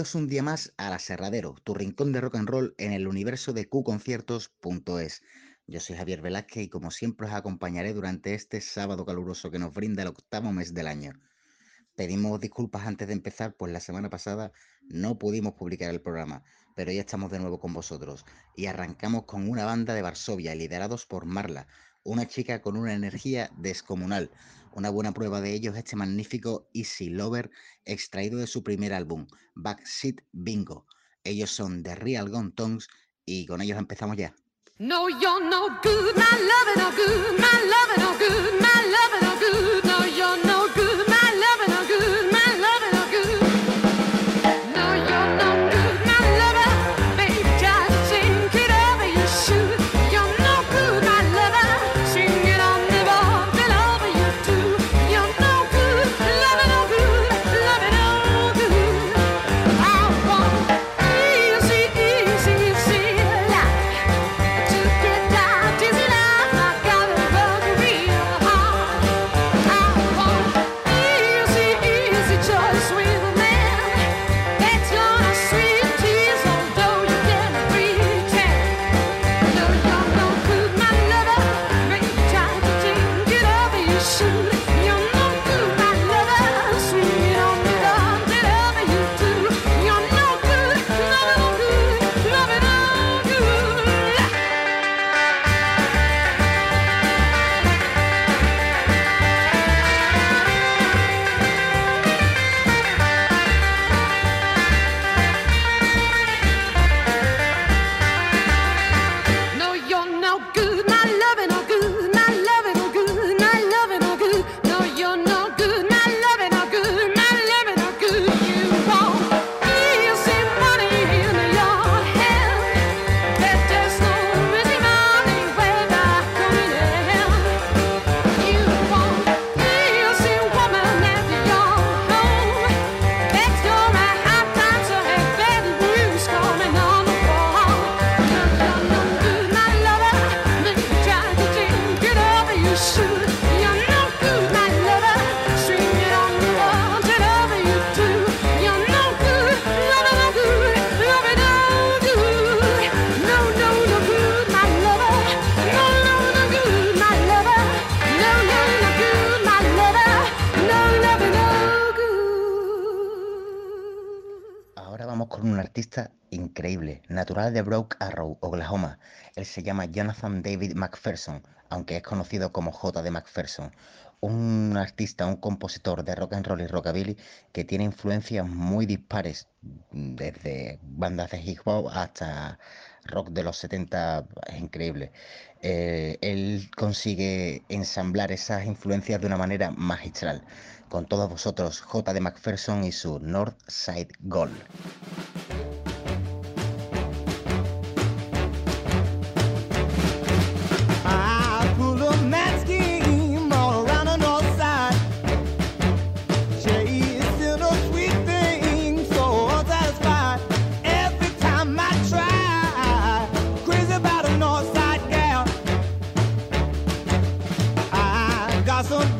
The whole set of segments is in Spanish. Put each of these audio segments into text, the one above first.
Un día más al Aserradero, tu rincón de rock and roll en el universo de qconciertos.es. Yo soy Javier Velázquez y como siempre os acompañaré durante este sábado caluroso que nos brinda el octavo mes del año. Pedimos disculpas antes de empezar, pues la semana pasada no pudimos publicar el programa, pero ya estamos de nuevo con vosotros y arrancamos con una banda de Varsovia liderados por Marla, una chica con una energía descomunal. Una buena prueba de ello es este magnífico Easy Lover extraído de su primer álbum, Backseat Bingo. Ellos son The Real Gone Tongues y con ellos empezamos ya. No, you're no good, my no good, my no good, my artista natural de Broke Arrow, Oklahoma. Él se llama Jonathan David McPherson, aunque es conocido como J. de McPherson. Un artista, un compositor de rock and roll y rockabilly que tiene influencias muy dispares, desde bandas de hip hop hasta rock de los 70, es increíble. Eh, él consigue ensamblar esas influencias de una manera magistral. Con todos vosotros, J. de McPherson y su North Side Gold. corazón.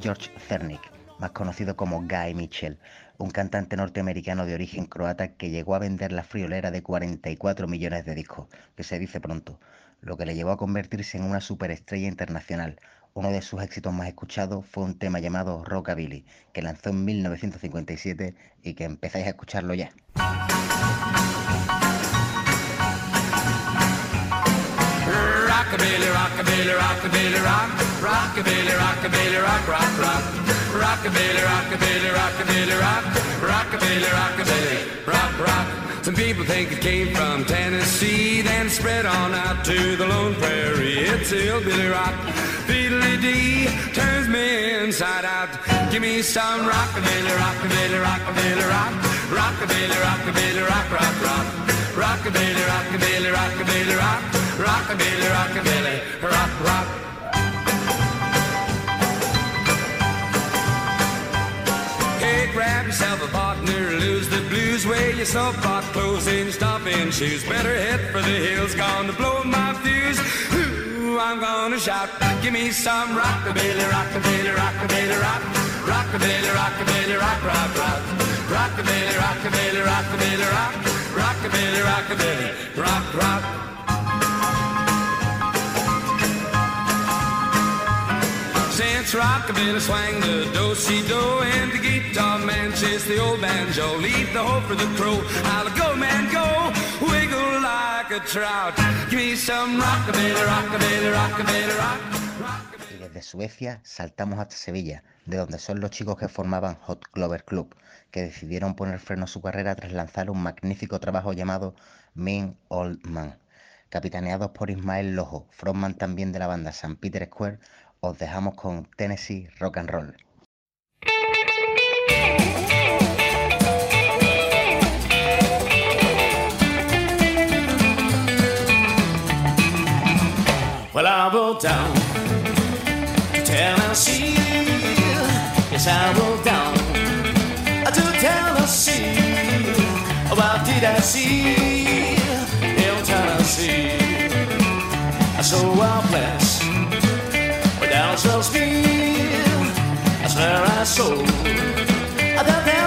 George Cernik, más conocido como Guy Mitchell, un cantante norteamericano de origen croata que llegó a vender la friolera de 44 millones de discos, que se dice pronto, lo que le llevó a convertirse en una superestrella internacional. Uno de sus éxitos más escuchados fue un tema llamado Rockabilly, que lanzó en 1957 y que empezáis a escucharlo ya. Rockabilly, rockabilly, rockabilly, rock, rockabilly, rockabilly, rock, rock, rock, rockabilly, rockabilly, rockabilly, rock, rockabilly, rockabilly, rock, rock. Some people think it came from Tennessee, then spread on out to the Lone Prairie. It's hillbilly rock. Dee turns me inside out. Give me some rockabilly, rockabilly, rockabilly, rock. Rockabilly, rockabilly, rock, rock, rock. Rockabilly, rockabilly, rockabilly, rock. Rockabilly, rockabilly, rock, rock. grab yourself a partner, lose the blues, wear your softball clothes and stomping shoes. Better head for the hills, gonna blow my fuse. I'm gonna shout, give me some rockabilly, rockabilly, rockabilly, rock. Rockabilly, rockabilly, rock, rock, rock. Rockabilly, rockabilly, rockabilly, rock. Rockabilly, rockabilly, rock, rock. Since rockabilly swang the do-si-do and the guitar man chase the old banjo. Leave the hoe for the crow. I'll go, man, go. Y desde Suecia saltamos hasta Sevilla, de donde son los chicos que formaban Hot Clover Club, que decidieron poner freno a su carrera tras lanzar un magnífico trabajo llamado Mean Old Man. Capitaneados por Ismael Lojo, frontman también de la banda St. Peter Square, os dejamos con Tennessee Rock and Roll. Well, I will down to Tennessee. Yes, I will down to Tennessee. What did I see in Tennessee? I saw a place down some speed. That's where I sold that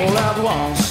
all at once.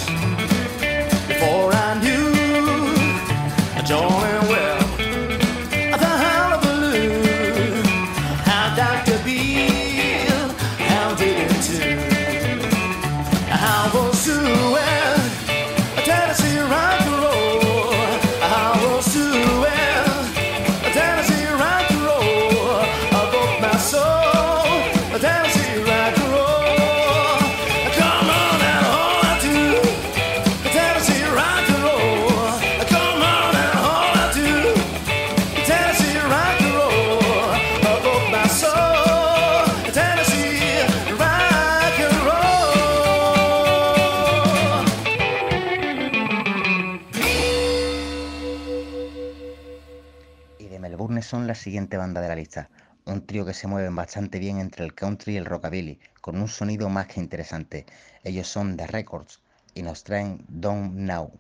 Son la siguiente banda de la lista, un trío que se mueven bastante bien entre el country y el rockabilly, con un sonido más que interesante. Ellos son The Records y nos traen Don't Know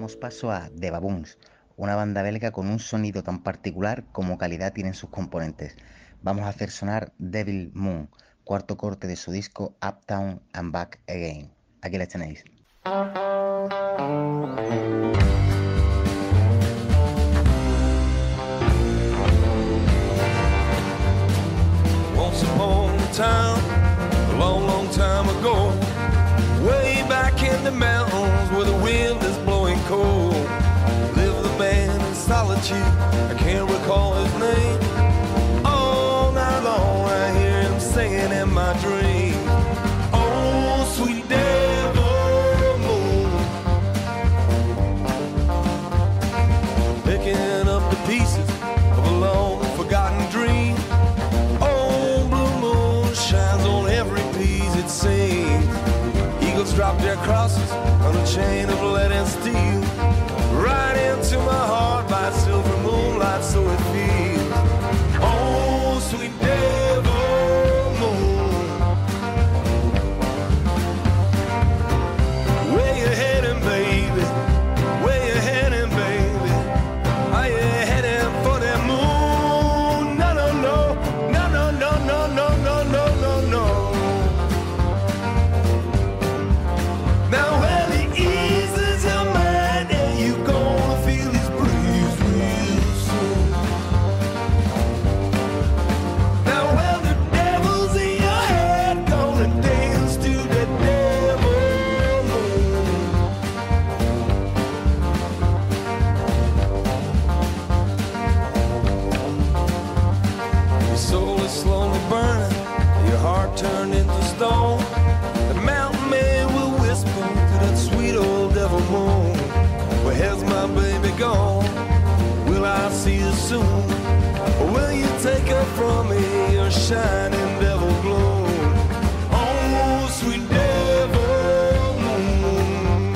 Much. paso a The Baboons, una banda belga con un sonido tan particular como calidad tienen sus componentes. Vamos a hacer sonar Devil Moon, cuarto corte de su disco Uptown and Back Again. Aquí les tenéis. Once upon a time, long, long time ago, way back in the mountains wind you. Shining devil glow. Oh, sweet devil moon.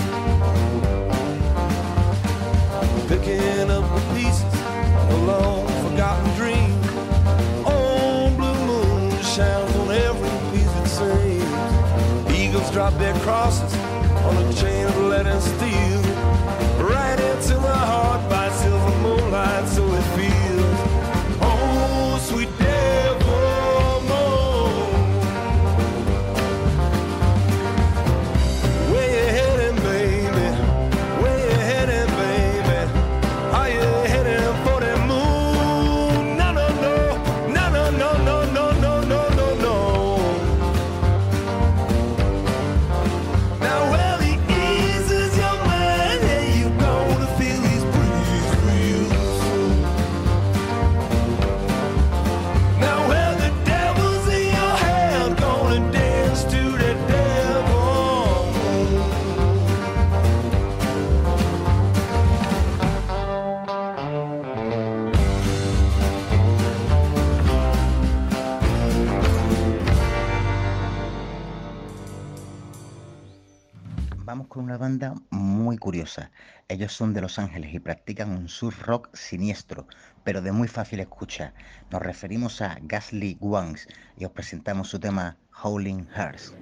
Picking up the pieces of a long forgotten dream. Oh, blue moon shines on every piece it seems. Eagles drop their crosses on a chain of lead and steel. Ellos son de Los Ángeles y practican un surf rock siniestro, pero de muy fácil escucha. Nos referimos a Gasly Wangs y os presentamos su tema Howling Hearts.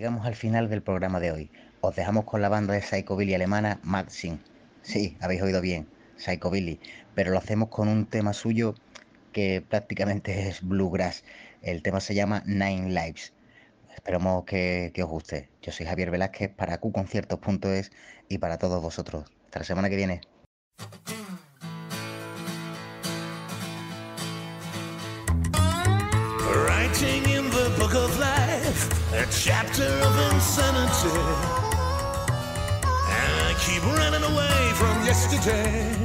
Llegamos al final del programa de hoy. Os dejamos con la banda de Psychobilly alemana Maxim. Sí, habéis oído bien, Psychobilly, pero lo hacemos con un tema suyo que prácticamente es bluegrass. El tema se llama Nine Lives. Esperamos que, que os guste. Yo soy Javier Velázquez para qconciertos.es y para todos vosotros. Hasta la semana que viene. Writing in the book of life, a chapter of insanity. And I keep running away from yesterday.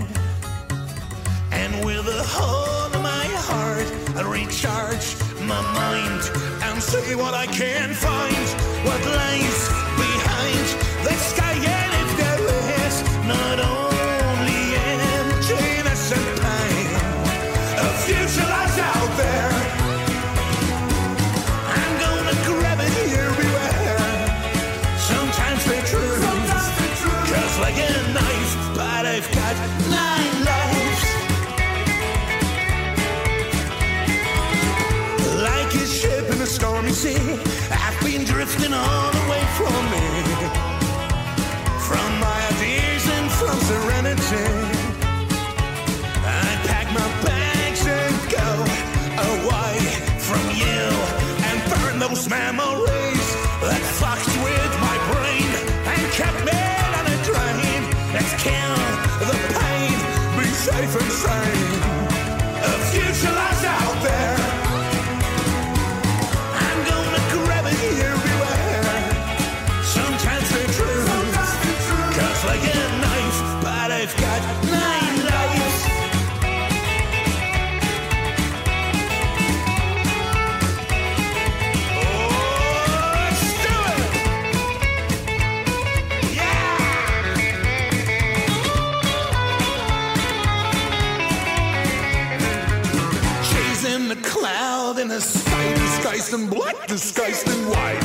And with a hole in my heart, I recharge my mind and see what I can find. What lies behind the sky, and if there is not disguised in black, disguised in white.